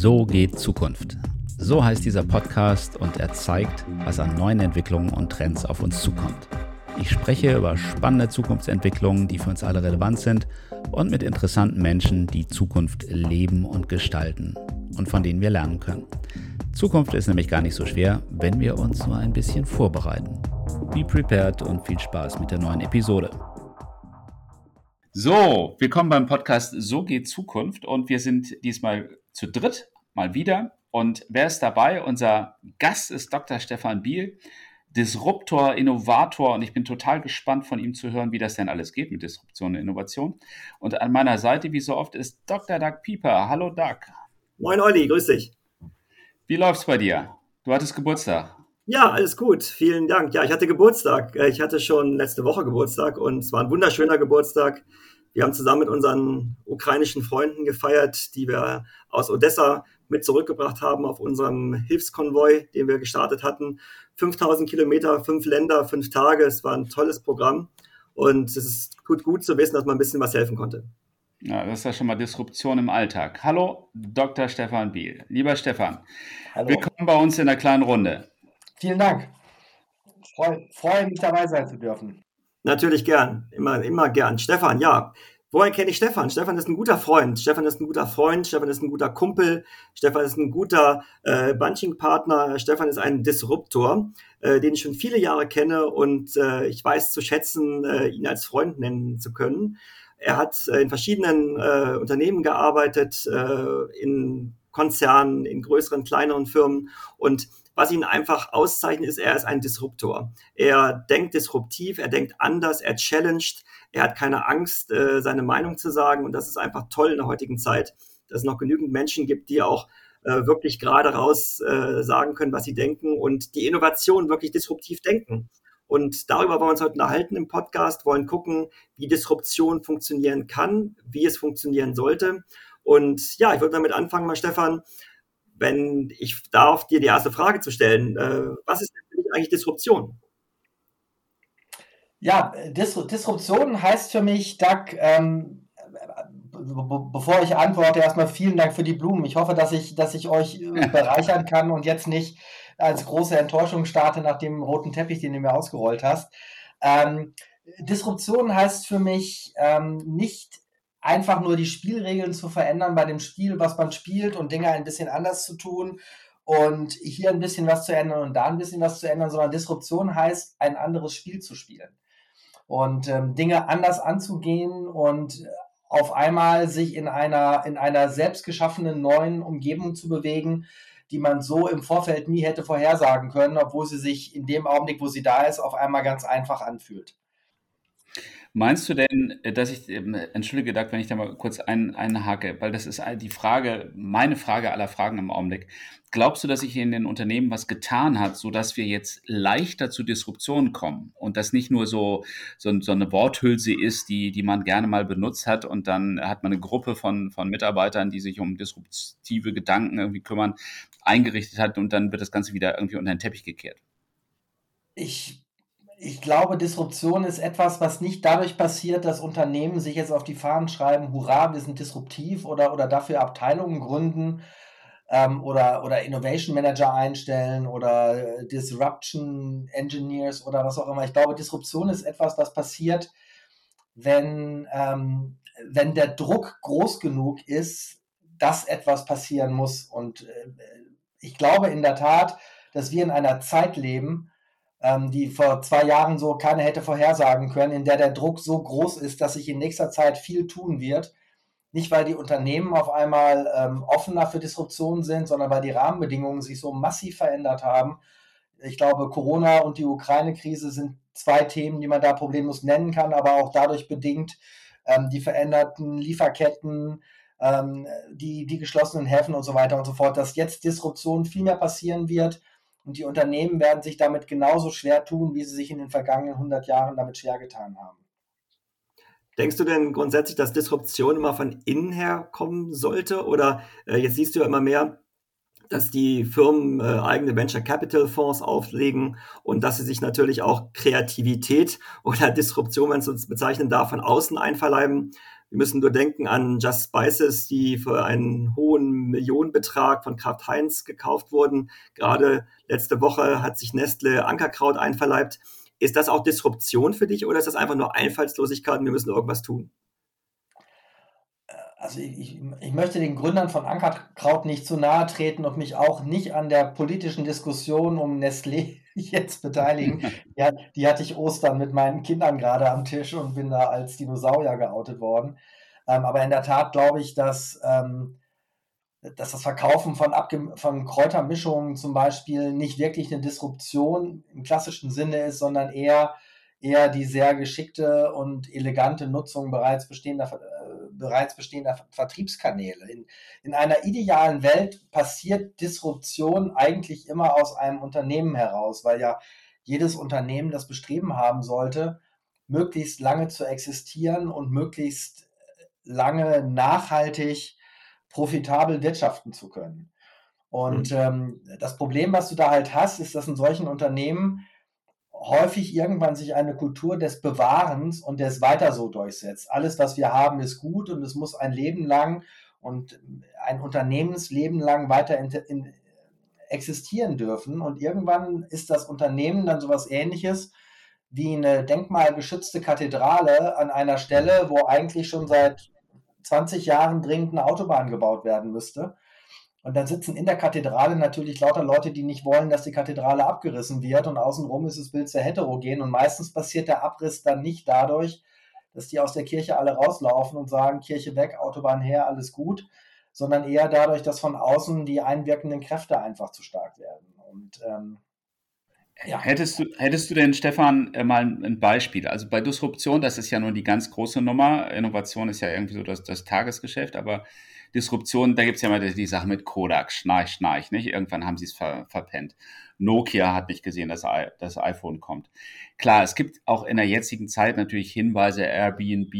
So geht Zukunft. So heißt dieser Podcast und er zeigt, was an neuen Entwicklungen und Trends auf uns zukommt. Ich spreche über spannende Zukunftsentwicklungen, die für uns alle relevant sind und mit interessanten Menschen, die Zukunft leben und gestalten und von denen wir lernen können. Zukunft ist nämlich gar nicht so schwer, wenn wir uns nur ein bisschen vorbereiten. Be prepared und viel Spaß mit der neuen Episode. So, willkommen beim Podcast So geht Zukunft und wir sind diesmal zu dritt mal wieder. Und wer ist dabei? Unser Gast ist Dr. Stefan Biel, Disruptor, Innovator und ich bin total gespannt von ihm zu hören, wie das denn alles geht mit Disruption und Innovation. Und an meiner Seite, wie so oft, ist Dr. Doug Pieper. Hallo Doug. Moin Olli, grüß dich. Wie läuft's bei dir? Du hattest Geburtstag. Ja, alles gut. Vielen Dank. Ja, ich hatte Geburtstag. Äh, ich hatte schon letzte Woche Geburtstag und es war ein wunderschöner Geburtstag. Wir haben zusammen mit unseren ukrainischen Freunden gefeiert, die wir aus Odessa mit zurückgebracht haben auf unserem Hilfskonvoi, den wir gestartet hatten. 5000 Kilometer, fünf Länder, fünf Tage. Es war ein tolles Programm und es ist gut, gut zu wissen, dass man ein bisschen was helfen konnte. Ja, das ist ja schon mal Disruption im Alltag. Hallo, Dr. Stefan Biel. Lieber Stefan, Hallo. willkommen bei uns in der kleinen Runde. Vielen Dank. Freue freu mich dabei sein zu dürfen. Natürlich gern, immer, immer gern. Stefan, ja. Woher kenne ich Stefan? Stefan ist ein guter Freund. Stefan ist ein guter Freund. Stefan ist ein guter Kumpel. Stefan ist ein guter äh, Bunching-Partner. Stefan ist ein Disruptor, äh, den ich schon viele Jahre kenne und äh, ich weiß zu schätzen, äh, ihn als Freund nennen zu können. Er hat äh, in verschiedenen äh, Unternehmen gearbeitet, äh, in Konzernen, in größeren, kleineren Firmen und was ihn einfach auszeichnet, ist, er ist ein Disruptor. Er denkt disruptiv, er denkt anders, er challenged, er hat keine Angst, äh, seine Meinung zu sagen. Und das ist einfach toll in der heutigen Zeit, dass es noch genügend Menschen gibt, die auch äh, wirklich gerade raus äh, sagen können, was sie denken und die Innovation wirklich disruptiv denken. Und darüber wollen wir uns heute unterhalten im Podcast, wollen gucken, wie Disruption funktionieren kann, wie es funktionieren sollte. Und ja, ich würde damit anfangen, mal Stefan, wenn ich darf, dir die erste Frage zu stellen, äh, was ist eigentlich Disruption? Ja, Dis Disruption heißt für mich, Doug, ähm, bevor ich antworte, erstmal vielen Dank für die Blumen. Ich hoffe, dass ich, dass ich euch äh, bereichern kann und jetzt nicht als große Enttäuschung starte nach dem roten Teppich, den du mir ausgerollt hast. Ähm, Disruption heißt für mich ähm, nicht einfach nur die Spielregeln zu verändern bei dem Spiel, was man spielt und Dinge ein bisschen anders zu tun und hier ein bisschen was zu ändern und da ein bisschen was zu ändern, sondern Disruption heißt, ein anderes Spiel zu spielen und ähm, Dinge anders anzugehen und auf einmal sich in einer, in einer selbstgeschaffenen neuen Umgebung zu bewegen, die man so im Vorfeld nie hätte vorhersagen können, obwohl sie sich in dem Augenblick, wo sie da ist, auf einmal ganz einfach anfühlt. Meinst du denn, äh, dass ich, ähm, entschuldige, Doug, wenn ich da mal kurz ein, einhake, weil das ist die Frage, meine Frage aller Fragen im Augenblick. Glaubst du, dass sich in den Unternehmen was getan hat, sodass wir jetzt leichter zu Disruption kommen und das nicht nur so, so, so eine Worthülse ist, die, die man gerne mal benutzt hat und dann hat man eine Gruppe von, von Mitarbeitern, die sich um disruptive Gedanken irgendwie kümmern, eingerichtet hat und dann wird das Ganze wieder irgendwie unter den Teppich gekehrt? Ich ich glaube, Disruption ist etwas, was nicht dadurch passiert, dass Unternehmen sich jetzt auf die Fahnen schreiben, hurra, wir sind disruptiv oder, oder dafür Abteilungen gründen ähm, oder, oder Innovation Manager einstellen oder Disruption Engineers oder was auch immer. Ich glaube, Disruption ist etwas, was passiert, wenn, ähm, wenn der Druck groß genug ist, dass etwas passieren muss. Und äh, ich glaube in der Tat, dass wir in einer Zeit leben, ähm, die vor zwei Jahren so keiner hätte vorhersagen können, in der der Druck so groß ist, dass sich in nächster Zeit viel tun wird. Nicht, weil die Unternehmen auf einmal ähm, offener für Disruptionen sind, sondern weil die Rahmenbedingungen sich so massiv verändert haben. Ich glaube, Corona und die Ukraine-Krise sind zwei Themen, die man da problemlos nennen kann, aber auch dadurch bedingt ähm, die veränderten Lieferketten, ähm, die, die geschlossenen Häfen und so weiter und so fort, dass jetzt Disruption viel mehr passieren wird und die Unternehmen werden sich damit genauso schwer tun, wie sie sich in den vergangenen 100 Jahren damit schwer getan haben. Denkst du denn grundsätzlich, dass Disruption immer von innen her kommen sollte? Oder äh, jetzt siehst du ja immer mehr, dass die Firmen äh, eigene Venture Capital Fonds auflegen und dass sie sich natürlich auch Kreativität oder Disruption, wenn es uns bezeichnen darf, von außen einverleiben. Wir müssen nur denken an Just Spices, die für einen hohen Millionenbetrag von Kraft Heinz gekauft wurden. Gerade letzte Woche hat sich Nestle Ankerkraut einverleibt. Ist das auch Disruption für dich oder ist das einfach nur Einfallslosigkeit und wir müssen irgendwas tun? also ich, ich, ich, möchte den Gründern von Ankerkraut nicht zu nahe treten und mich auch nicht an der politischen Diskussion um Nestlé jetzt beteiligen. Ja, die hatte ich Ostern mit meinen Kindern gerade am Tisch und bin da als Dinosaurier geoutet worden. Ähm, aber in der Tat glaube ich, dass, ähm, dass das Verkaufen von, Abge von Kräutermischungen zum Beispiel nicht wirklich eine Disruption im klassischen Sinne ist, sondern eher eher die sehr geschickte und elegante Nutzung bereits bestehender, bereits bestehender Vertriebskanäle. In, in einer idealen Welt passiert Disruption eigentlich immer aus einem Unternehmen heraus, weil ja jedes Unternehmen das Bestreben haben sollte, möglichst lange zu existieren und möglichst lange nachhaltig profitabel wirtschaften zu können. Und mhm. ähm, das Problem, was du da halt hast, ist, dass in solchen Unternehmen häufig irgendwann sich eine Kultur des Bewahrens und des Weiter so durchsetzt. Alles, was wir haben, ist gut und es muss ein Leben lang und ein Unternehmensleben lang weiter in, in, existieren dürfen. Und irgendwann ist das Unternehmen dann sowas ähnliches wie eine denkmalgeschützte Kathedrale an einer Stelle, wo eigentlich schon seit 20 Jahren dringend eine Autobahn gebaut werden müsste. Und dann sitzen in der Kathedrale natürlich lauter Leute, die nicht wollen, dass die Kathedrale abgerissen wird. Und außenrum ist das Bild sehr heterogen. Und meistens passiert der Abriss dann nicht dadurch, dass die aus der Kirche alle rauslaufen und sagen, Kirche weg, Autobahn her, alles gut, sondern eher dadurch, dass von außen die einwirkenden Kräfte einfach zu stark werden. Und ähm, ja. Hättest du, hättest du denn, Stefan, äh, mal ein Beispiel? Also bei Disruption, das ist ja nur die ganz große Nummer. Innovation ist ja irgendwie so das, das Tagesgeschäft, aber Disruption, da gibt es ja mal die, Sache mit Kodak, Schnarch, Schnarch, nicht? Irgendwann haben sie es ver, verpennt. Nokia hat nicht gesehen, dass das iPhone kommt. Klar, es gibt auch in der jetzigen Zeit natürlich Hinweise, Airbnb,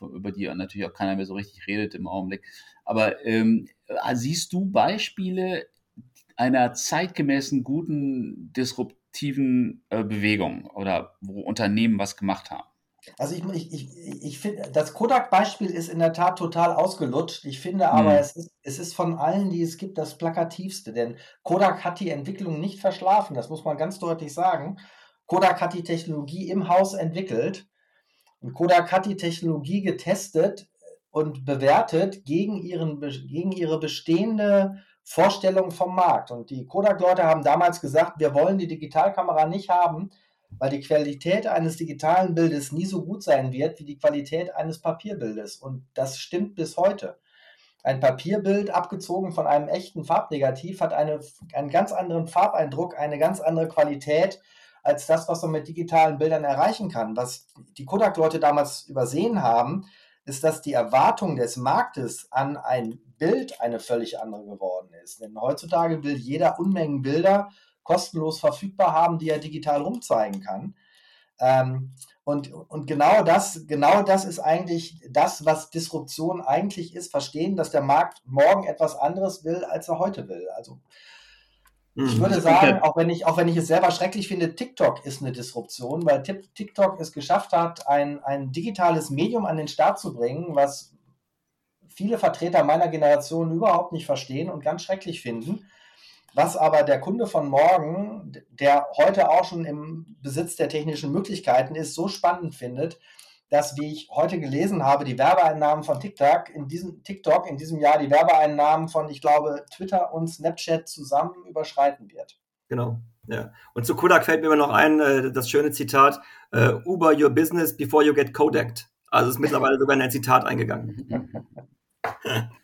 über die natürlich auch keiner mehr so richtig redet im Augenblick. Aber ähm, siehst du Beispiele einer zeitgemäßen, guten, disruptiven äh, Bewegung oder wo Unternehmen was gemacht haben? Also ich, ich, ich, ich finde, das Kodak-Beispiel ist in der Tat total ausgelutscht. Ich finde aber, hm. es, ist, es ist von allen, die es gibt, das plakativste. Denn Kodak hat die Entwicklung nicht verschlafen, das muss man ganz deutlich sagen. Kodak hat die Technologie im Haus entwickelt und Kodak hat die Technologie getestet und bewertet gegen, ihren, gegen ihre bestehende Vorstellung vom Markt. Und die Kodak-Leute haben damals gesagt, wir wollen die Digitalkamera nicht haben, weil die Qualität eines digitalen Bildes nie so gut sein wird wie die Qualität eines Papierbildes. Und das stimmt bis heute. Ein Papierbild, abgezogen von einem echten Farbnegativ, hat eine, einen ganz anderen Farbeindruck, eine ganz andere Qualität als das, was man mit digitalen Bildern erreichen kann. Was die Kodak-Leute damals übersehen haben, ist, dass die Erwartung des Marktes an ein Bild eine völlig andere geworden ist. Denn heutzutage will jeder Unmengen Bilder kostenlos verfügbar haben, die er digital rumzeigen kann. Ähm, und, und genau das, genau das ist eigentlich das, was Disruption eigentlich ist, verstehen, dass der Markt morgen etwas anderes will, als er heute will. Also ich mhm. würde sagen, auch wenn ich, auch wenn ich es selber schrecklich finde, TikTok ist eine Disruption, weil TikTok es geschafft hat, ein, ein digitales Medium an den Start zu bringen, was viele Vertreter meiner Generation überhaupt nicht verstehen und ganz schrecklich finden. Was aber der Kunde von morgen, der heute auch schon im Besitz der technischen Möglichkeiten ist, so spannend findet, dass, wie ich heute gelesen habe, die Werbeeinnahmen von TikTok in diesem, TikTok in diesem Jahr die Werbeeinnahmen von, ich glaube, Twitter und Snapchat zusammen überschreiten wird. Genau. Ja. Und zu Kodak fällt mir immer noch ein, äh, das schöne Zitat, äh, Uber your business before you get Kodak. Also ist mittlerweile sogar in ein Zitat eingegangen.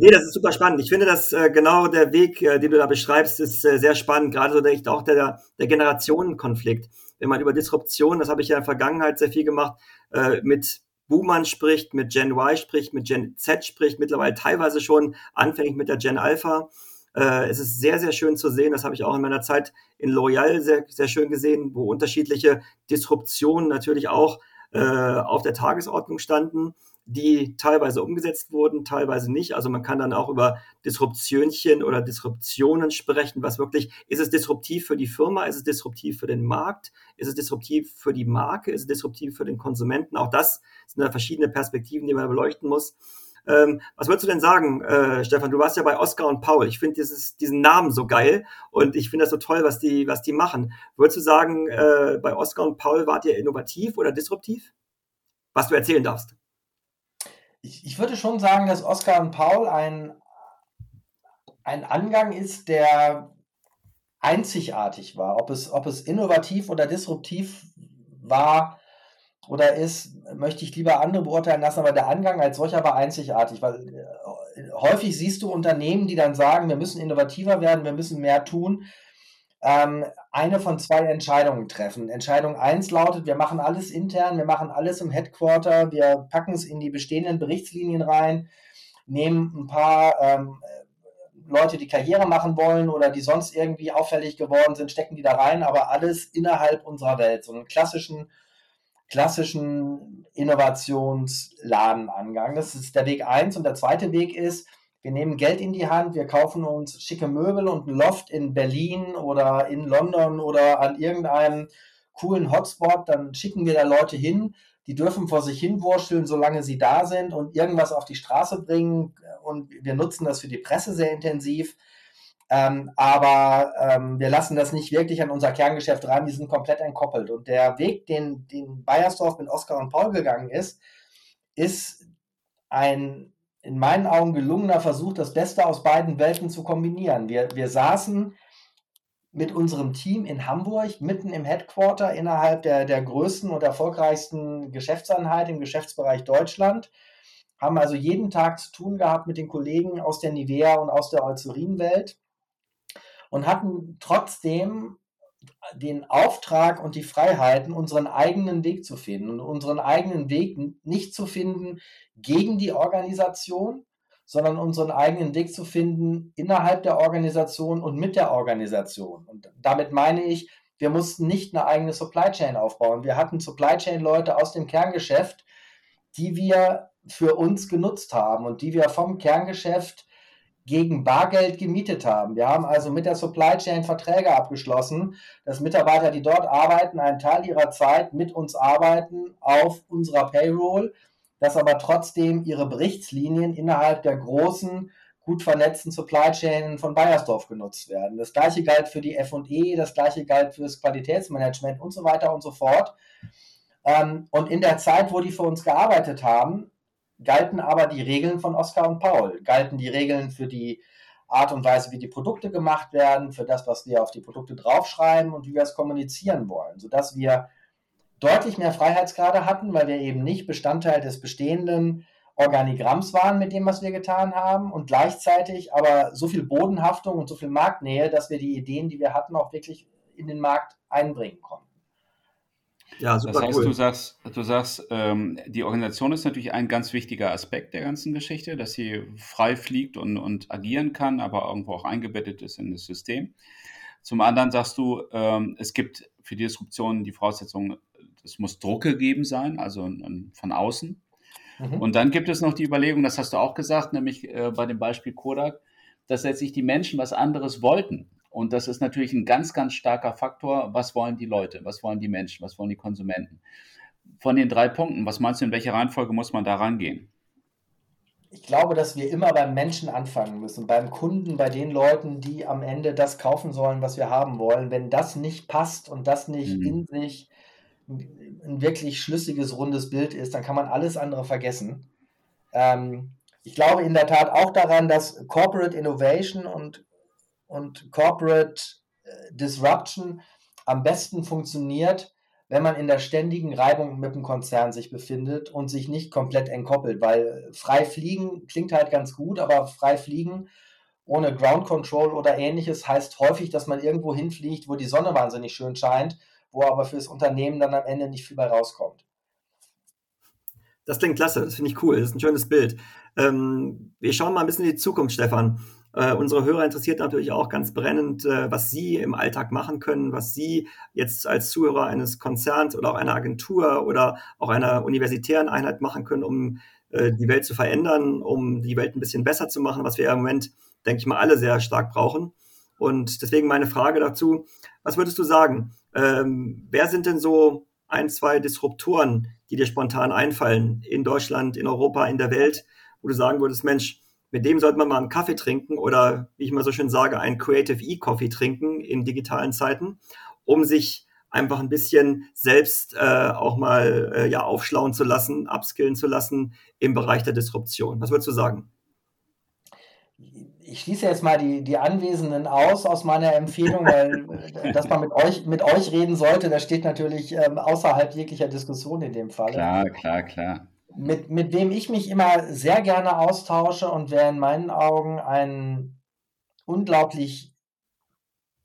Nee, das ist super spannend. Ich finde, dass äh, genau der Weg, äh, den du da beschreibst, ist äh, sehr spannend. Gerade so der, auch der, der Generationenkonflikt. Wenn man über Disruption, das habe ich ja in der Vergangenheit sehr viel gemacht, äh, mit Boomern spricht, mit Gen Y spricht, mit Gen Z spricht, mittlerweile teilweise schon anfänglich mit der Gen Alpha. Äh, es ist sehr, sehr schön zu sehen. Das habe ich auch in meiner Zeit in L'Oreal sehr, sehr schön gesehen, wo unterschiedliche Disruptionen natürlich auch äh, auf der Tagesordnung standen die teilweise umgesetzt wurden, teilweise nicht. Also man kann dann auch über Disruptionchen oder Disruptionen sprechen, was wirklich, ist es disruptiv für die Firma, ist es disruptiv für den Markt, ist es disruptiv für die Marke, ist es disruptiv für den Konsumenten? Auch das sind da verschiedene Perspektiven, die man beleuchten muss. Ähm, was würdest du denn sagen, äh, Stefan? Du warst ja bei Oscar und Paul. Ich finde diesen Namen so geil und ich finde das so toll, was die, was die machen. Würdest du sagen, äh, bei Oscar und Paul wart ihr innovativ oder disruptiv? Was du erzählen darfst ich, ich würde schon sagen, dass Oscar und Paul ein, ein Angang ist, der einzigartig war. Ob es, ob es innovativ oder disruptiv war oder ist, möchte ich lieber andere beurteilen lassen, aber der Angang als solcher war einzigartig, weil äh, häufig siehst du Unternehmen, die dann sagen, wir müssen innovativer werden, wir müssen mehr tun, ähm, eine von zwei Entscheidungen treffen. Entscheidung 1 lautet, wir machen alles intern, wir machen alles im Headquarter, wir packen es in die bestehenden Berichtslinien rein, nehmen ein paar ähm, Leute, die Karriere machen wollen oder die sonst irgendwie auffällig geworden sind, stecken die da rein, aber alles innerhalb unserer Welt. So einen klassischen, klassischen Innovationsladenangang. Das ist der Weg 1. Und der zweite Weg ist, wir nehmen Geld in die Hand, wir kaufen uns schicke Möbel und ein Loft in Berlin oder in London oder an irgendeinem coolen Hotspot, dann schicken wir da Leute hin, die dürfen vor sich hin wurschteln, solange sie da sind und irgendwas auf die Straße bringen und wir nutzen das für die Presse sehr intensiv. Ähm, aber ähm, wir lassen das nicht wirklich an unser Kerngeschäft ran, die sind komplett entkoppelt. Und der Weg, den, den Bayersdorf mit Oskar und Paul gegangen ist, ist ein in meinen Augen gelungener Versuch, das Beste aus beiden Welten zu kombinieren. Wir, wir saßen mit unserem Team in Hamburg, mitten im Headquarter, innerhalb der, der größten und erfolgreichsten Geschäftseinheit im Geschäftsbereich Deutschland, haben also jeden Tag zu tun gehabt mit den Kollegen aus der Nivea und aus der Eucerin-Welt und hatten trotzdem den Auftrag und die Freiheiten, unseren eigenen Weg zu finden und unseren eigenen Weg nicht zu finden gegen die Organisation, sondern unseren eigenen Weg zu finden innerhalb der Organisation und mit der Organisation. Und damit meine ich, wir mussten nicht eine eigene Supply Chain aufbauen. Wir hatten Supply Chain Leute aus dem Kerngeschäft, die wir für uns genutzt haben und die wir vom Kerngeschäft gegen Bargeld gemietet haben. Wir haben also mit der Supply Chain Verträge abgeschlossen, dass Mitarbeiter, die dort arbeiten, einen Teil ihrer Zeit mit uns arbeiten auf unserer Payroll, dass aber trotzdem ihre Berichtslinien innerhalb der großen, gut vernetzten Supply Chain von Bayersdorf genutzt werden. Das gleiche galt für die FE, das gleiche galt für das Qualitätsmanagement und so weiter und so fort. Ähm, und in der Zeit, wo die für uns gearbeitet haben, galten aber die Regeln von Oskar und Paul, galten die Regeln für die Art und Weise, wie die Produkte gemacht werden, für das, was wir auf die Produkte draufschreiben und wie wir es kommunizieren wollen, sodass wir deutlich mehr Freiheitsgrade hatten, weil wir eben nicht Bestandteil des bestehenden Organigramms waren mit dem, was wir getan haben und gleichzeitig aber so viel Bodenhaftung und so viel Marktnähe, dass wir die Ideen, die wir hatten, auch wirklich in den Markt einbringen konnten. Ja, super das heißt, cool. du sagst, du sagst ähm, die Organisation ist natürlich ein ganz wichtiger Aspekt der ganzen Geschichte, dass sie frei fliegt und, und agieren kann, aber irgendwo auch eingebettet ist in das System. Zum anderen sagst du, ähm, es gibt für die Disruption die Voraussetzung, es muss Druck gegeben sein, also von außen. Mhm. Und dann gibt es noch die Überlegung, das hast du auch gesagt, nämlich äh, bei dem Beispiel Kodak, dass letztlich die Menschen was anderes wollten. Und das ist natürlich ein ganz, ganz starker Faktor. Was wollen die Leute? Was wollen die Menschen? Was wollen die Konsumenten? Von den drei Punkten, was meinst du, in welcher Reihenfolge muss man da rangehen? Ich glaube, dass wir immer beim Menschen anfangen müssen, beim Kunden, bei den Leuten, die am Ende das kaufen sollen, was wir haben wollen. Wenn das nicht passt und das nicht mhm. in sich ein wirklich schlüssiges, rundes Bild ist, dann kann man alles andere vergessen. Ähm, ich glaube in der Tat auch daran, dass Corporate Innovation und und Corporate äh, Disruption am besten funktioniert, wenn man in der ständigen Reibung mit dem Konzern sich befindet und sich nicht komplett entkoppelt, weil frei fliegen klingt halt ganz gut, aber frei fliegen ohne Ground Control oder ähnliches heißt häufig, dass man irgendwo hinfliegt, wo die Sonne wahnsinnig schön scheint, wo aber fürs Unternehmen dann am Ende nicht viel bei rauskommt. Das klingt klasse, das finde ich cool, das ist ein schönes Bild. Ähm, wir schauen mal ein bisschen in die Zukunft, Stefan. Äh, unsere Hörer interessiert natürlich auch ganz brennend, äh, was Sie im Alltag machen können, was Sie jetzt als Zuhörer eines Konzerns oder auch einer Agentur oder auch einer universitären Einheit machen können, um äh, die Welt zu verändern, um die Welt ein bisschen besser zu machen, was wir im Moment, denke ich mal, alle sehr stark brauchen. Und deswegen meine Frage dazu, was würdest du sagen? Ähm, wer sind denn so ein, zwei Disruptoren, die dir spontan einfallen in Deutschland, in Europa, in der Welt, wo du sagen würdest, Mensch, mit dem sollte man mal einen Kaffee trinken oder, wie ich mal so schön sage, einen Creative E-Coffee trinken in digitalen Zeiten, um sich einfach ein bisschen selbst äh, auch mal äh, ja, aufschlauen zu lassen, upskillen zu lassen im Bereich der Disruption. Was würdest du sagen? Ich schließe jetzt mal die, die Anwesenden aus aus meiner Empfehlung, weil äh, dass man mit euch, mit euch reden sollte, das steht natürlich ähm, außerhalb jeglicher Diskussion in dem Fall. Klar, klar, klar. Mit, mit wem ich mich immer sehr gerne austausche und wer in meinen Augen einen unglaublich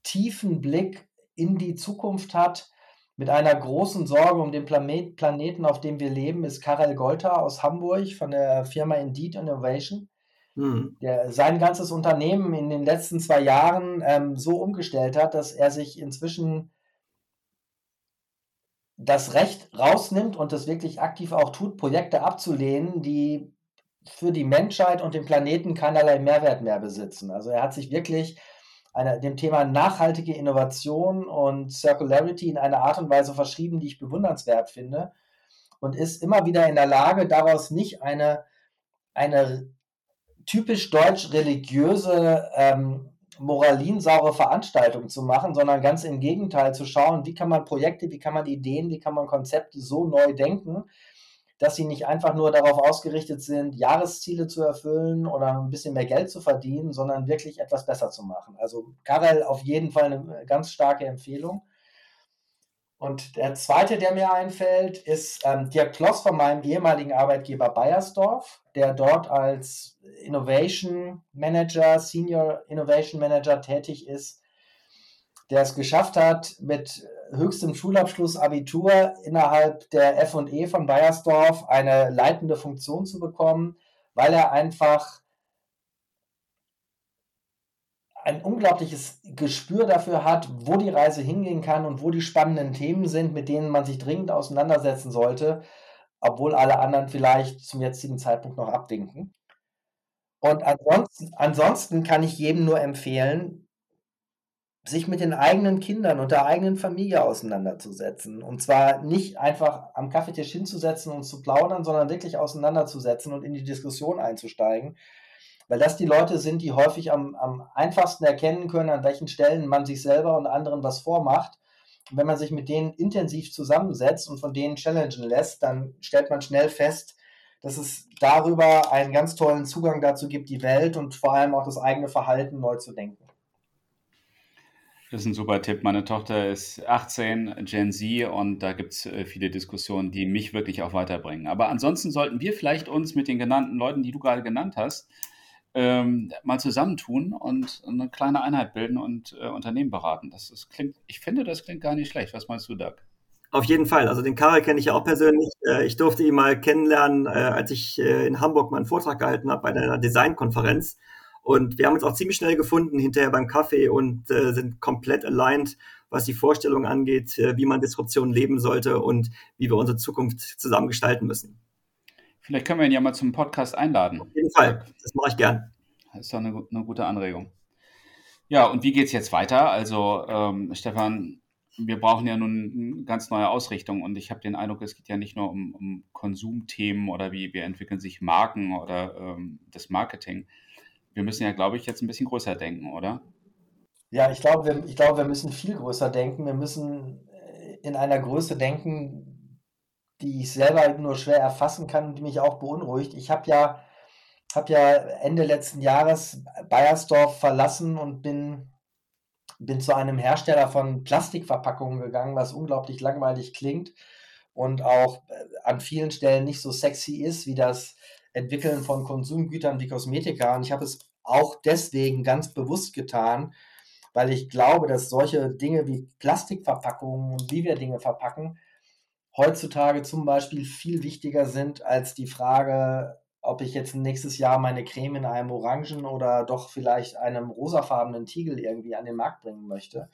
tiefen Blick in die Zukunft hat, mit einer großen Sorge um den Planet, Planeten, auf dem wir leben, ist Karel Golter aus Hamburg von der Firma Indeed Innovation, mhm. der sein ganzes Unternehmen in den letzten zwei Jahren ähm, so umgestellt hat, dass er sich inzwischen das Recht rausnimmt und das wirklich aktiv auch tut, Projekte abzulehnen, die für die Menschheit und den Planeten keinerlei Mehrwert mehr besitzen. Also er hat sich wirklich eine, dem Thema nachhaltige Innovation und Circularity in einer Art und Weise verschrieben, die ich bewundernswert finde und ist immer wieder in der Lage, daraus nicht eine, eine typisch deutsch-religiöse, ähm, moralinsaure Veranstaltung zu machen, sondern ganz im Gegenteil zu schauen, wie kann man Projekte, wie kann man Ideen, wie kann man Konzepte so neu denken, dass sie nicht einfach nur darauf ausgerichtet sind, Jahresziele zu erfüllen oder ein bisschen mehr Geld zu verdienen, sondern wirklich etwas besser zu machen. Also Karel auf jeden Fall eine ganz starke Empfehlung. Und der zweite, der mir einfällt, ist ähm, Dirk Kloss von meinem ehemaligen Arbeitgeber Bayersdorf, der dort als Innovation Manager, Senior Innovation Manager tätig ist, der es geschafft hat, mit höchstem Schulabschluss Abitur innerhalb der F&E von Bayersdorf eine leitende Funktion zu bekommen, weil er einfach ein unglaubliches Gespür dafür hat, wo die Reise hingehen kann und wo die spannenden Themen sind, mit denen man sich dringend auseinandersetzen sollte, obwohl alle anderen vielleicht zum jetzigen Zeitpunkt noch abwinken. Und ansonsten, ansonsten kann ich jedem nur empfehlen, sich mit den eigenen Kindern und der eigenen Familie auseinanderzusetzen. Und zwar nicht einfach am Kaffeetisch hinzusetzen und zu plaudern, sondern wirklich auseinanderzusetzen und in die Diskussion einzusteigen. Weil das die Leute sind, die häufig am, am einfachsten erkennen können, an welchen Stellen man sich selber und anderen was vormacht. Und wenn man sich mit denen intensiv zusammensetzt und von denen challengen lässt, dann stellt man schnell fest, dass es darüber einen ganz tollen Zugang dazu gibt, die Welt und vor allem auch das eigene Verhalten neu zu denken. Das ist ein super Tipp. Meine Tochter ist 18, Gen Z, und da gibt es äh, viele Diskussionen, die mich wirklich auch weiterbringen. Aber ansonsten sollten wir vielleicht uns mit den genannten Leuten, die du gerade genannt hast, ähm, mal zusammentun und eine kleine Einheit bilden und äh, Unternehmen beraten. Das, das klingt, ich finde, das klingt gar nicht schlecht. Was meinst du, Doug? Auf jeden Fall. Also den Karel kenne ich ja auch persönlich. Äh, ich durfte ihn mal kennenlernen, äh, als ich äh, in Hamburg meinen Vortrag gehalten habe bei einer Designkonferenz. Und wir haben uns auch ziemlich schnell gefunden hinterher beim Kaffee und sind komplett aligned, was die Vorstellung angeht, wie man Disruption leben sollte und wie wir unsere Zukunft zusammen gestalten müssen. Vielleicht können wir ihn ja mal zum Podcast einladen. Auf jeden Fall, das mache ich gern. Das ist doch eine, eine gute Anregung. Ja, und wie geht es jetzt weiter? Also, ähm, Stefan, wir brauchen ja nun eine ganz neue Ausrichtung und ich habe den Eindruck, es geht ja nicht nur um, um Konsumthemen oder wie, wie entwickeln sich Marken oder ähm, das Marketing, wir müssen ja, glaube ich, jetzt ein bisschen größer denken, oder? Ja, ich glaube, wir, ich glaube, wir müssen viel größer denken. Wir müssen äh, in einer Größe denken, die ich selber nur schwer erfassen kann und die mich auch beunruhigt. Ich habe ja, hab ja Ende letzten Jahres Bayersdorf verlassen und bin, bin zu einem Hersteller von Plastikverpackungen gegangen, was unglaublich langweilig klingt und auch äh, an vielen Stellen nicht so sexy ist, wie das Entwickeln von Konsumgütern wie Kosmetika. Und ich habe es auch deswegen ganz bewusst getan, weil ich glaube, dass solche Dinge wie Plastikverpackungen und wie wir Dinge verpacken, heutzutage zum Beispiel viel wichtiger sind als die Frage, ob ich jetzt nächstes Jahr meine Creme in einem orangen oder doch vielleicht einem rosafarbenen Tiegel irgendwie an den Markt bringen möchte.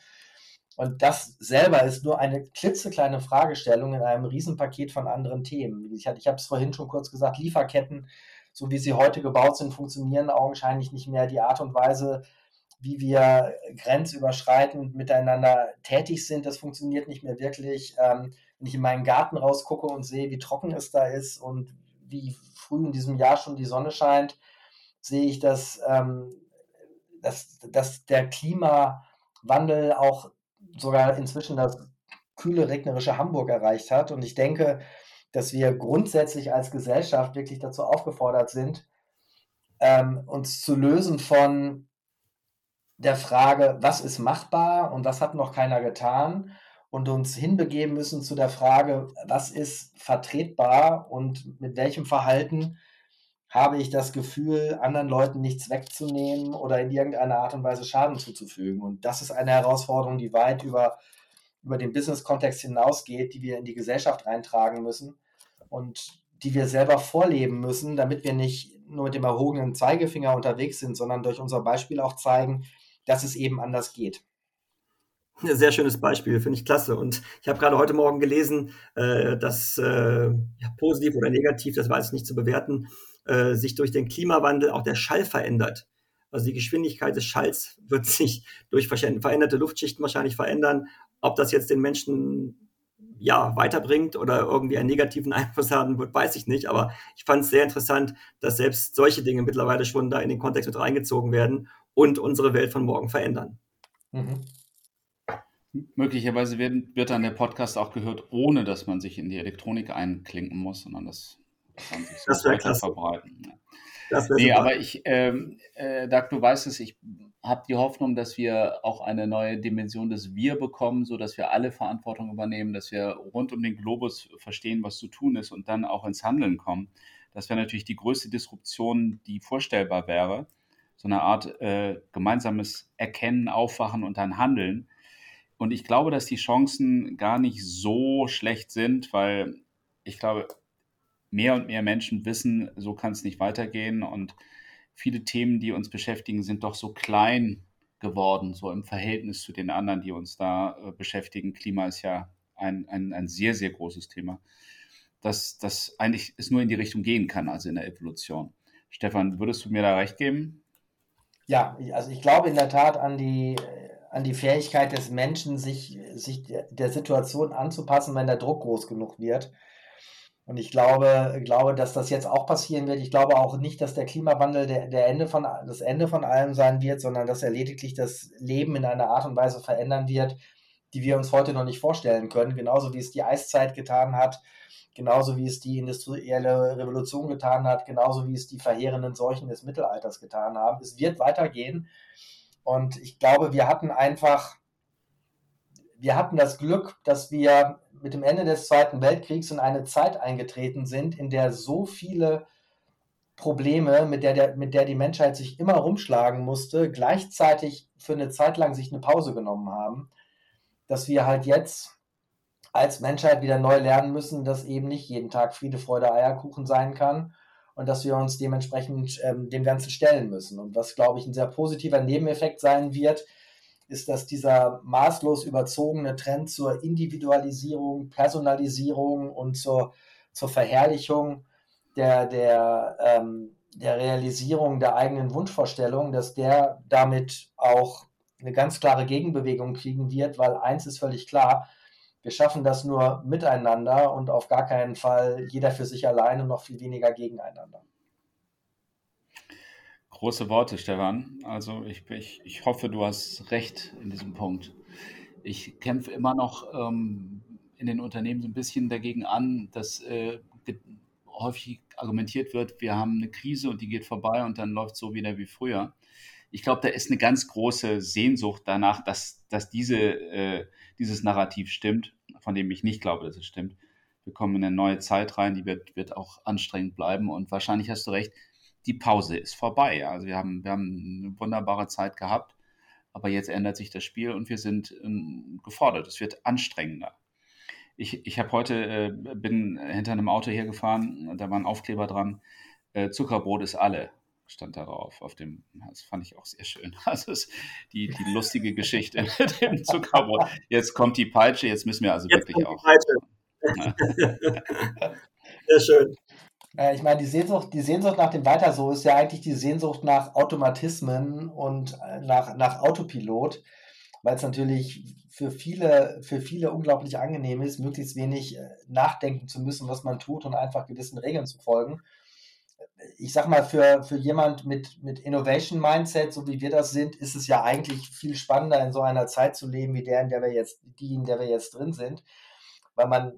Und das selber ist nur eine klitzekleine Fragestellung in einem Riesenpaket von anderen Themen. Ich, ich habe es vorhin schon kurz gesagt, Lieferketten, so wie sie heute gebaut sind, funktionieren augenscheinlich nicht mehr. Die Art und Weise, wie wir grenzüberschreitend miteinander tätig sind, das funktioniert nicht mehr wirklich. Ähm, wenn ich in meinen Garten rausgucke und sehe, wie trocken es da ist und wie früh in diesem Jahr schon die Sonne scheint, sehe ich, dass, ähm, dass, dass der Klimawandel auch sogar inzwischen das kühle, regnerische Hamburg erreicht hat. Und ich denke, dass wir grundsätzlich als Gesellschaft wirklich dazu aufgefordert sind, ähm, uns zu lösen von der Frage, was ist machbar und was hat noch keiner getan und uns hinbegeben müssen zu der Frage, was ist vertretbar und mit welchem Verhalten habe ich das Gefühl, anderen Leuten nichts wegzunehmen oder in irgendeiner Art und Weise Schaden zuzufügen. Und das ist eine Herausforderung, die weit über, über den Business-Kontext hinausgeht, die wir in die Gesellschaft reintragen müssen und die wir selber vorleben müssen, damit wir nicht nur mit dem erhobenen Zeigefinger unterwegs sind, sondern durch unser Beispiel auch zeigen, dass es eben anders geht. Ein sehr schönes Beispiel, finde ich klasse. Und ich habe gerade heute Morgen gelesen, äh, dass äh, ja, positiv oder negativ, das weiß ich nicht zu bewerten, äh, sich durch den Klimawandel auch der Schall verändert. Also die Geschwindigkeit des Schalls wird sich durch veränderte Luftschichten wahrscheinlich verändern. Ob das jetzt den Menschen ja weiterbringt oder irgendwie einen negativen Einfluss haben wird, weiß ich nicht. Aber ich fand es sehr interessant, dass selbst solche Dinge mittlerweile schon da in den Kontext mit reingezogen werden und unsere Welt von morgen verändern. Mhm. Möglicherweise wird, wird dann der Podcast auch gehört, ohne dass man sich in die Elektronik einklinken muss, sondern das kann sich so weiter verbreiten. Ja. Das nee, super. aber ich, ähm, äh, Doug, du weißt es, ich habe die Hoffnung, dass wir auch eine neue Dimension des Wir bekommen, sodass wir alle Verantwortung übernehmen, dass wir rund um den Globus verstehen, was zu tun ist und dann auch ins Handeln kommen. Das wäre natürlich die größte Disruption, die vorstellbar wäre. So eine Art äh, gemeinsames Erkennen, Aufwachen und dann Handeln. Und ich glaube, dass die Chancen gar nicht so schlecht sind, weil ich glaube, mehr und mehr Menschen wissen, so kann es nicht weitergehen. Und viele Themen, die uns beschäftigen, sind doch so klein geworden, so im Verhältnis zu den anderen, die uns da äh, beschäftigen. Klima ist ja ein, ein, ein sehr, sehr großes Thema, dass das eigentlich es nur in die Richtung gehen kann, also in der Evolution. Stefan, würdest du mir da recht geben? Ja, also ich glaube in der Tat an die, an die Fähigkeit des Menschen, sich, sich der Situation anzupassen, wenn der Druck groß genug wird. Und ich glaube, glaube, dass das jetzt auch passieren wird. Ich glaube auch nicht, dass der Klimawandel der, der Ende von, das Ende von allem sein wird, sondern dass er lediglich das Leben in einer Art und Weise verändern wird, die wir uns heute noch nicht vorstellen können. Genauso wie es die Eiszeit getan hat, genauso wie es die industrielle Revolution getan hat, genauso wie es die verheerenden Seuchen des Mittelalters getan haben. Es wird weitergehen. Und ich glaube, wir hatten einfach, wir hatten das Glück, dass wir mit dem Ende des Zweiten Weltkriegs in eine Zeit eingetreten sind, in der so viele Probleme, mit der, der, mit der die Menschheit sich immer rumschlagen musste, gleichzeitig für eine Zeit lang sich eine Pause genommen haben, dass wir halt jetzt als Menschheit wieder neu lernen müssen, dass eben nicht jeden Tag Friede, Freude, Eierkuchen sein kann und dass wir uns dementsprechend ähm, dem Ganzen stellen müssen. Und was, glaube ich, ein sehr positiver Nebeneffekt sein wird, ist, dass dieser maßlos überzogene Trend zur Individualisierung, Personalisierung und zur, zur Verherrlichung der, der, ähm, der Realisierung der eigenen Wunschvorstellung, dass der damit auch eine ganz klare Gegenbewegung kriegen wird, weil eins ist völlig klar, wir schaffen das nur miteinander und auf gar keinen Fall jeder für sich allein und noch viel weniger gegeneinander. Große Worte, Stefan. Also ich, ich, ich hoffe, du hast recht in diesem Punkt. Ich kämpfe immer noch ähm, in den Unternehmen so ein bisschen dagegen an, dass äh, häufig argumentiert wird, wir haben eine Krise und die geht vorbei und dann läuft es so wieder wie früher. Ich glaube, da ist eine ganz große Sehnsucht danach, dass, dass diese, äh, dieses Narrativ stimmt, von dem ich nicht glaube, dass es stimmt. Wir kommen in eine neue Zeit rein, die wird, wird auch anstrengend bleiben und wahrscheinlich hast du recht, die Pause ist vorbei. Also wir haben, wir haben eine wunderbare Zeit gehabt, aber jetzt ändert sich das Spiel und wir sind ähm, gefordert. Es wird anstrengender. Ich, ich habe heute, äh, bin hinter einem Auto hergefahren, da war ein Aufkleber dran, äh, Zuckerbrot ist alle. Stand da drauf. Auf dem, das fand ich auch sehr schön. Also die, die lustige Geschichte mit dem Zuckerbrot. Jetzt kommt die Peitsche, jetzt müssen wir also jetzt wirklich auch. sehr schön. Ich meine, die Sehnsucht, die Sehnsucht nach dem Weiter so ist ja eigentlich die Sehnsucht nach Automatismen und äh, nach, nach Autopilot, weil es natürlich für viele, für viele unglaublich angenehm ist, möglichst wenig äh, nachdenken zu müssen, was man tut und einfach gewissen Regeln zu folgen. Ich sag mal, für, für jemand mit, mit Innovation Mindset, so wie wir das sind, ist es ja eigentlich viel spannender, in so einer Zeit zu leben, wie der, in der wir jetzt, die, in der wir jetzt drin sind, weil man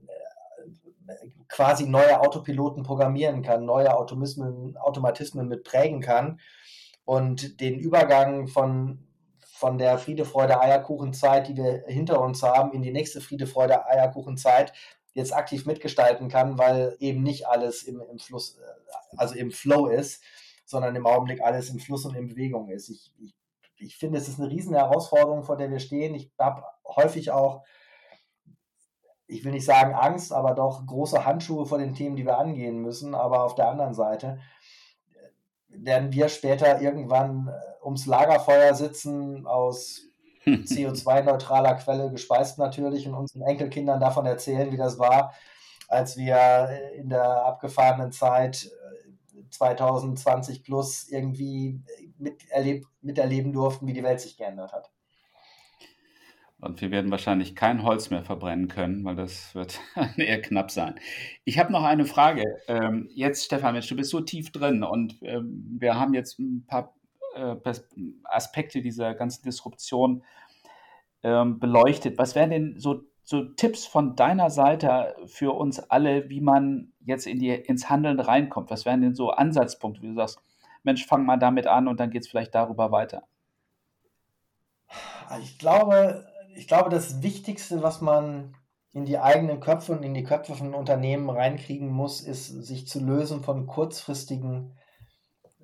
äh, quasi neue Autopiloten programmieren kann, neue Automatismen, Automatismen mit prägen kann und den Übergang von von der Friede, Freude, Eierkuchenzeit, die wir hinter uns haben, in die nächste Friede, Freude, Eierkuchenzeit jetzt aktiv mitgestalten kann, weil eben nicht alles im, im Fluss, äh, also im Flow ist, sondern im Augenblick alles im Fluss und in Bewegung ist. Ich, ich, ich finde, es ist eine riesen Herausforderung, vor der wir stehen. Ich habe häufig auch, ich will nicht sagen Angst, aber doch große Handschuhe vor den Themen, die wir angehen müssen. Aber auf der anderen Seite werden wir später irgendwann äh, ums Lagerfeuer sitzen, aus CO2-neutraler Quelle gespeist natürlich und unseren Enkelkindern davon erzählen, wie das war, als wir in der abgefahrenen Zeit 2020 äh, plus irgendwie miterleb miterleben durften, wie die Welt sich geändert hat. Und wir werden wahrscheinlich kein Holz mehr verbrennen können, weil das wird eher knapp sein. Ich habe noch eine Frage. Ähm, jetzt, Stefan, Mensch, du bist so tief drin und ähm, wir haben jetzt ein paar äh, Aspekte dieser ganzen Disruption ähm, beleuchtet. Was wären denn so, so Tipps von deiner Seite für uns alle, wie man jetzt in die, ins Handeln reinkommt? Was wären denn so Ansatzpunkte, wie du sagst, Mensch, fang mal damit an und dann geht es vielleicht darüber weiter? Ich glaube, ich glaube, das Wichtigste, was man in die eigenen Köpfe und in die Köpfe von Unternehmen reinkriegen muss, ist, sich zu lösen von kurzfristigen,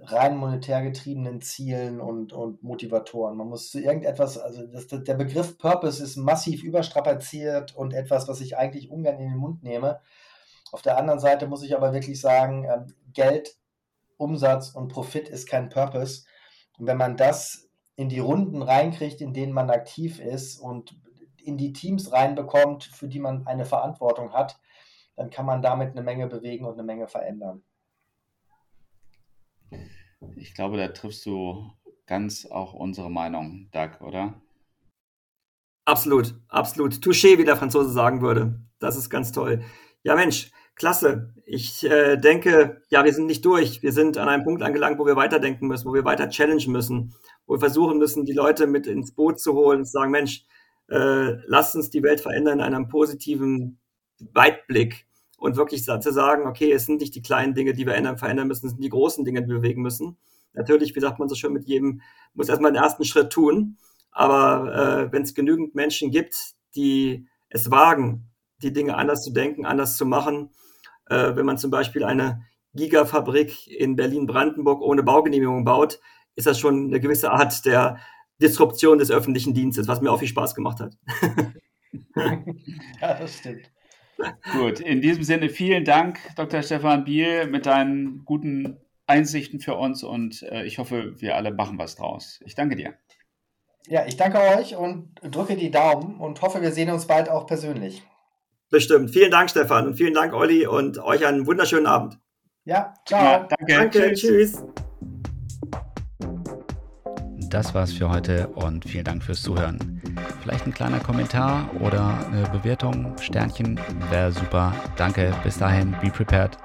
rein monetär getriebenen Zielen und, und Motivatoren. Man muss zu irgendetwas, also das, der Begriff Purpose ist massiv überstrapaziert und etwas, was ich eigentlich ungern in den Mund nehme. Auf der anderen Seite muss ich aber wirklich sagen, ähm, Geld, Umsatz und Profit ist kein Purpose. Und wenn man das in die Runden reinkriegt, in denen man aktiv ist und in die Teams reinbekommt, für die man eine Verantwortung hat, dann kann man damit eine Menge bewegen und eine Menge verändern. Ich glaube, da triffst du ganz auch unsere Meinung, Doug, oder? Absolut, absolut. Touché, wie der Franzose sagen würde. Das ist ganz toll. Ja, Mensch, klasse. Ich äh, denke, ja, wir sind nicht durch. Wir sind an einem Punkt angelangt, wo wir weiterdenken müssen, wo wir weiter challengen müssen wo wir versuchen müssen, die Leute mit ins Boot zu holen und zu sagen, Mensch, äh, lasst uns die Welt verändern in einem positiven Weitblick und wirklich zu sagen, okay, es sind nicht die kleinen Dinge, die wir ändern, verändern müssen, es sind die großen Dinge, die wir bewegen müssen. Natürlich, wie sagt man so schön, mit jedem muss erstmal den ersten Schritt tun. Aber äh, wenn es genügend Menschen gibt, die es wagen, die Dinge anders zu denken, anders zu machen, äh, wenn man zum Beispiel eine Gigafabrik in Berlin-Brandenburg ohne Baugenehmigung baut, ist das schon eine gewisse Art der Disruption des öffentlichen Dienstes, was mir auch viel Spaß gemacht hat. ja, das stimmt. Gut, in diesem Sinne vielen Dank, Dr. Stefan Biel, mit deinen guten Einsichten für uns und äh, ich hoffe, wir alle machen was draus. Ich danke dir. Ja, ich danke euch und drücke die Daumen und hoffe, wir sehen uns bald auch persönlich. Bestimmt. Vielen Dank, Stefan, und vielen Dank, Olli, und euch einen wunderschönen Abend. Ja, ciao. Ja, danke. Danke, tschüss. tschüss das war's für heute und vielen Dank fürs Zuhören. Vielleicht ein kleiner Kommentar oder eine Bewertung, Sternchen, wäre super. Danke, bis dahin, be prepared.